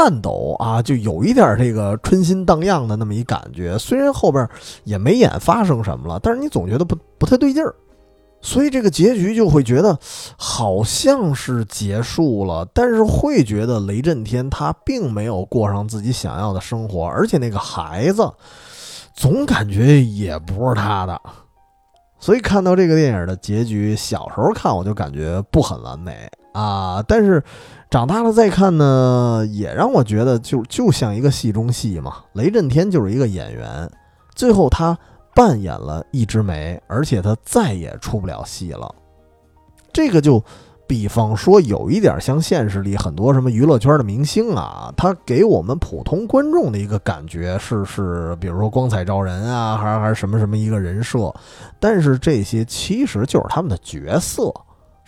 颤抖啊，就有一点这个春心荡漾的那么一感觉。虽然后边也没演发生什么了，但是你总觉得不不太对劲儿。所以这个结局就会觉得好像是结束了，但是会觉得雷震天他并没有过上自己想要的生活，而且那个孩子总感觉也不是他的。所以看到这个电影的结局，小时候看我就感觉不很完美啊，但是长大了再看呢，也让我觉得就就像一个戏中戏嘛。雷震天就是一个演员，最后他。扮演了一枝梅，而且他再也出不了戏了。这个就，比方说有一点像现实里很多什么娱乐圈的明星啊，他给我们普通观众的一个感觉是是，比如说光彩照人啊，还是还是什么什么一个人设。但是这些其实就是他们的角色，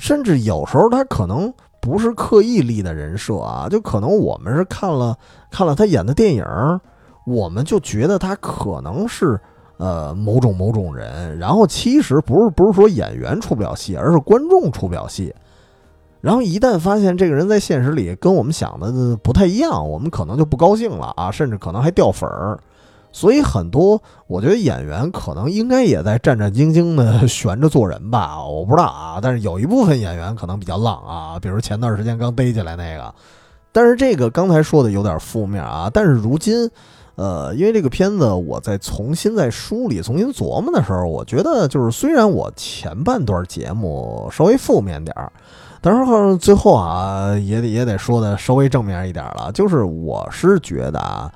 甚至有时候他可能不是刻意立的人设啊，就可能我们是看了看了他演的电影，我们就觉得他可能是。呃某种某种人，然后其实不是不是说演员出不了戏，而是观众出不了戏。然后一旦发现这个人在现实里跟我们想的不太一样，我们可能就不高兴了啊，甚至可能还掉粉儿。所以很多，我觉得演员可能应该也在战战兢兢的悬着做人吧，我不知道啊。但是有一部分演员可能比较浪啊，比如前段时间刚逮起来那个。但是这个刚才说的有点负面啊。但是如今，呃，因为这个片子我在重新在梳理、重新琢磨的时候，我觉得就是虽然我前半段节目稍微负面点儿，但是最后啊也得也得说的稍微正面一点了，就是我是觉得啊。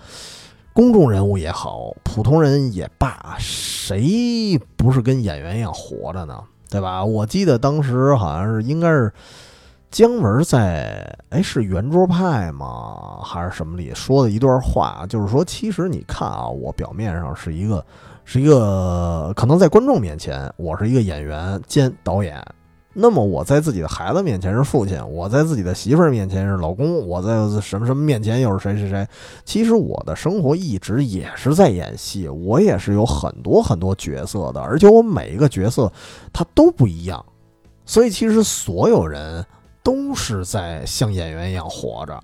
公众人物也好，普通人也罢，谁不是跟演员一样活着呢？对吧？我记得当时好像是应该是姜文在哎是圆桌派吗？还是什么里说的一段话，就是说，其实你看啊，我表面上是一个是一个，可能在观众面前我是一个演员兼导演。那么我在自己的孩子面前是父亲，我在自己的媳妇儿面前是老公，我在什么什么面前又是谁谁谁？其实我的生活一直也是在演戏，我也是有很多很多角色的，而且我每一个角色他都不一样，所以其实所有人都是在像演员一样活着。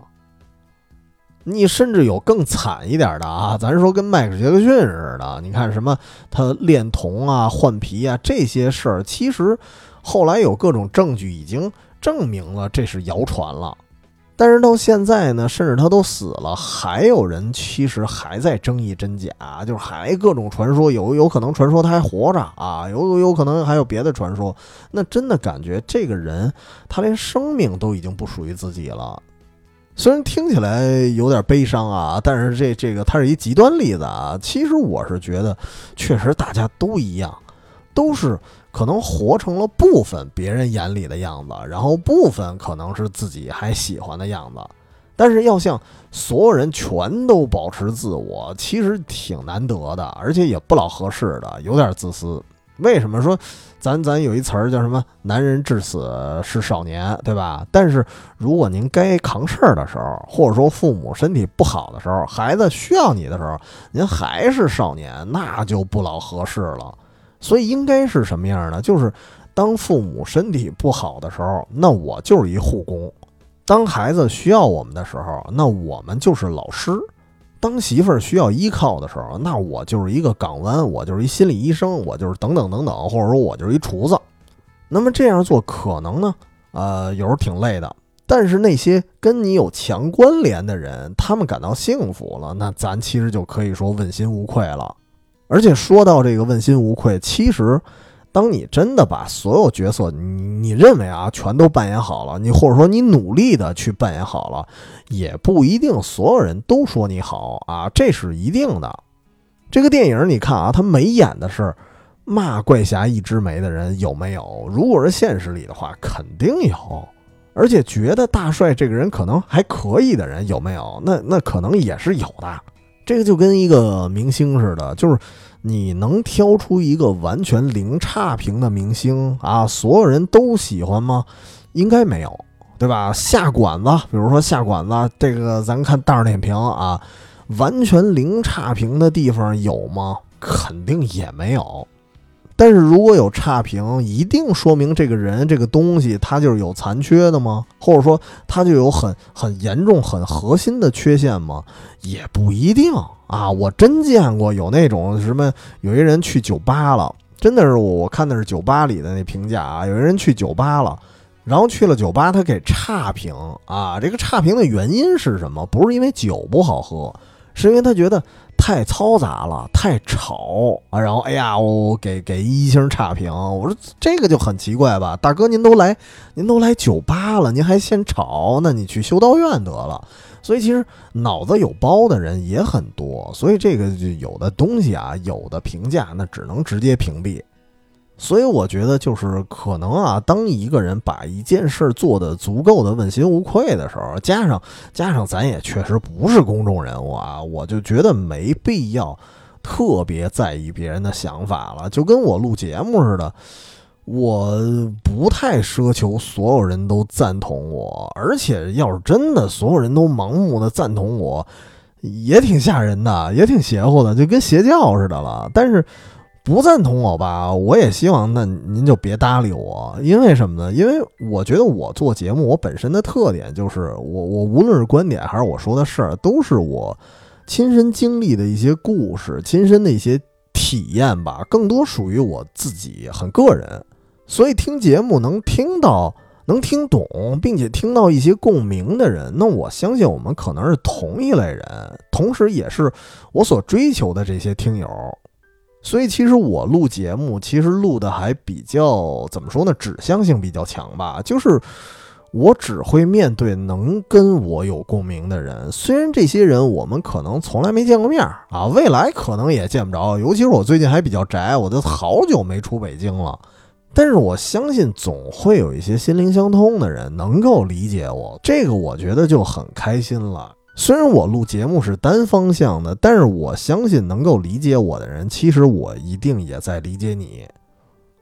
你甚至有更惨一点的啊，咱说跟迈克·杰克逊似的，你看什么他恋童啊、换皮啊这些事儿，其实。后来有各种证据已经证明了这是谣传了，但是到现在呢，甚至他都死了，还有人其实还在争议真假，就是还各种传说，有有可能传说他还活着啊，有有可能还有别的传说。那真的感觉这个人他连生命都已经不属于自己了。虽然听起来有点悲伤啊，但是这这个他是一极端例子啊。其实我是觉得，确实大家都一样，都是。可能活成了部分别人眼里的样子，然后部分可能是自己还喜欢的样子，但是要像所有人全都保持自我，其实挺难得的，而且也不老合适的，有点自私。为什么说咱咱有一词儿叫什么“男人至死是少年”，对吧？但是如果您该扛事儿的时候，或者说父母身体不好的时候，孩子需要你的时候，您还是少年，那就不老合适了。所以应该是什么样呢？就是当父母身体不好的时候，那我就是一护工；当孩子需要我们的时候，那我们就是老师；当媳妇儿需要依靠的时候，那我就是一个港湾，我就是一心理医生，我就是等等等等，或者说我就是一厨子。那么这样做可能呢，呃，有时候挺累的。但是那些跟你有强关联的人，他们感到幸福了，那咱其实就可以说问心无愧了。而且说到这个问心无愧，其实，当你真的把所有角色你你认为啊全都扮演好了，你或者说你努力的去扮演好了，也不一定所有人都说你好啊，这是一定的。这个电影你看啊，他没演的是骂怪侠一枝梅的人有没有？如果是现实里的话，肯定有。而且觉得大帅这个人可能还可以的人有没有？那那可能也是有的。这个就跟一个明星似的，就是你能挑出一个完全零差评的明星啊，所有人都喜欢吗？应该没有，对吧？下馆子，比如说下馆子，这个咱看大众点评啊，完全零差评的地方有吗？肯定也没有。但是如果有差评，一定说明这个人这个东西他就是有残缺的吗？或者说他就有很很严重、很核心的缺陷吗？也不一定啊。我真见过有那种什么，有一人去酒吧了，真的是我我看的是酒吧里的那评价啊。有一人去酒吧了，然后去了酒吧，他给差评啊。这个差评的原因是什么？不是因为酒不好喝，是因为他觉得。太嘈杂了，太吵啊！然后，哎呀，我给给一星差评。我说这个就很奇怪吧，大哥，您都来，您都来酒吧了，您还嫌吵？那你去修道院得了。所以其实脑子有包的人也很多，所以这个就有的东西啊，有的评价那只能直接屏蔽。所以我觉得，就是可能啊，当一个人把一件事做得足够的问心无愧的时候，加上加上咱也确实不是公众人物啊，我就觉得没必要特别在意别人的想法了。就跟我录节目似的，我不太奢求所有人都赞同我，而且要是真的所有人都盲目的赞同我，也挺吓人的，也挺邪乎的，就跟邪教似的了。但是不赞同我吧，我也希望那您就别搭理我，因为什么呢？因为我觉得我做节目，我本身的特点就是我我无论是观点还是我说的事儿，都是我亲身经历的一些故事，亲身的一些体验吧，更多属于我自己很个人。所以听节目能听到。能听懂并且听到一些共鸣的人，那我相信我们可能是同一类人，同时也是我所追求的这些听友。所以其实我录节目，其实录的还比较怎么说呢？指向性比较强吧。就是我只会面对能跟我有共鸣的人，虽然这些人我们可能从来没见过面啊，未来可能也见不着。尤其是我最近还比较宅，我都好久没出北京了。但是我相信，总会有一些心灵相通的人能够理解我，这个我觉得就很开心了。虽然我录节目是单方向的，但是我相信能够理解我的人，其实我一定也在理解你。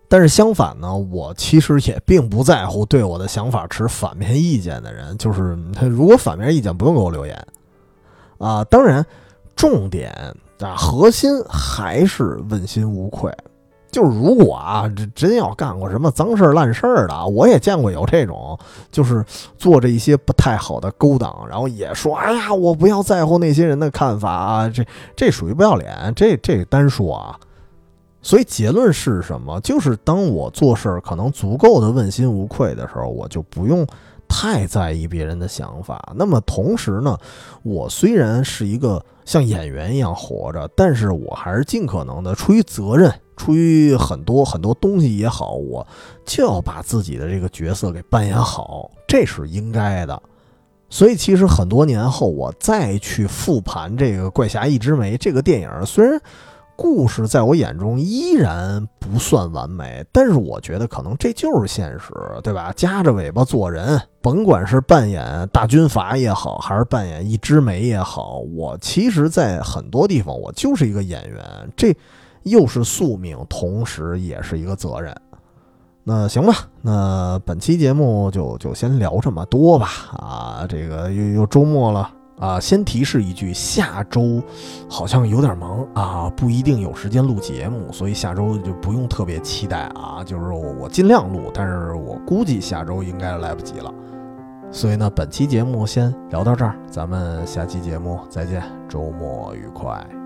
但是相反呢，我其实也并不在乎对我的想法持反面意见的人，就是他如果反面意见不用给我留言啊。当然，重点啊，核心还是问心无愧。就是如果啊，这真要干过什么脏事儿烂事儿的，我也见过有这种，就是做着一些不太好的勾当，然后也说，哎呀，我不要在乎那些人的看法啊，这这属于不要脸，这这单说啊。所以结论是什么？就是当我做事儿可能足够的问心无愧的时候，我就不用太在意别人的想法。那么同时呢，我虽然是一个像演员一样活着，但是我还是尽可能的出于责任。出于很多很多东西也好，我就要把自己的这个角色给扮演好，这是应该的。所以其实很多年后，我再去复盘这个《怪侠一枝梅》这个电影，虽然故事在我眼中依然不算完美，但是我觉得可能这就是现实，对吧？夹着尾巴做人，甭管是扮演大军阀也好，还是扮演一枝梅也好，我其实，在很多地方我就是一个演员。这。又是宿命，同时也是一个责任。那行吧，那本期节目就就先聊这么多吧。啊，这个又又周末了啊，先提示一句，下周好像有点忙啊，不一定有时间录节目，所以下周就不用特别期待啊。就是我我尽量录，但是我估计下周应该来不及了。所以呢，本期节目先聊到这儿，咱们下期节目再见，周末愉快。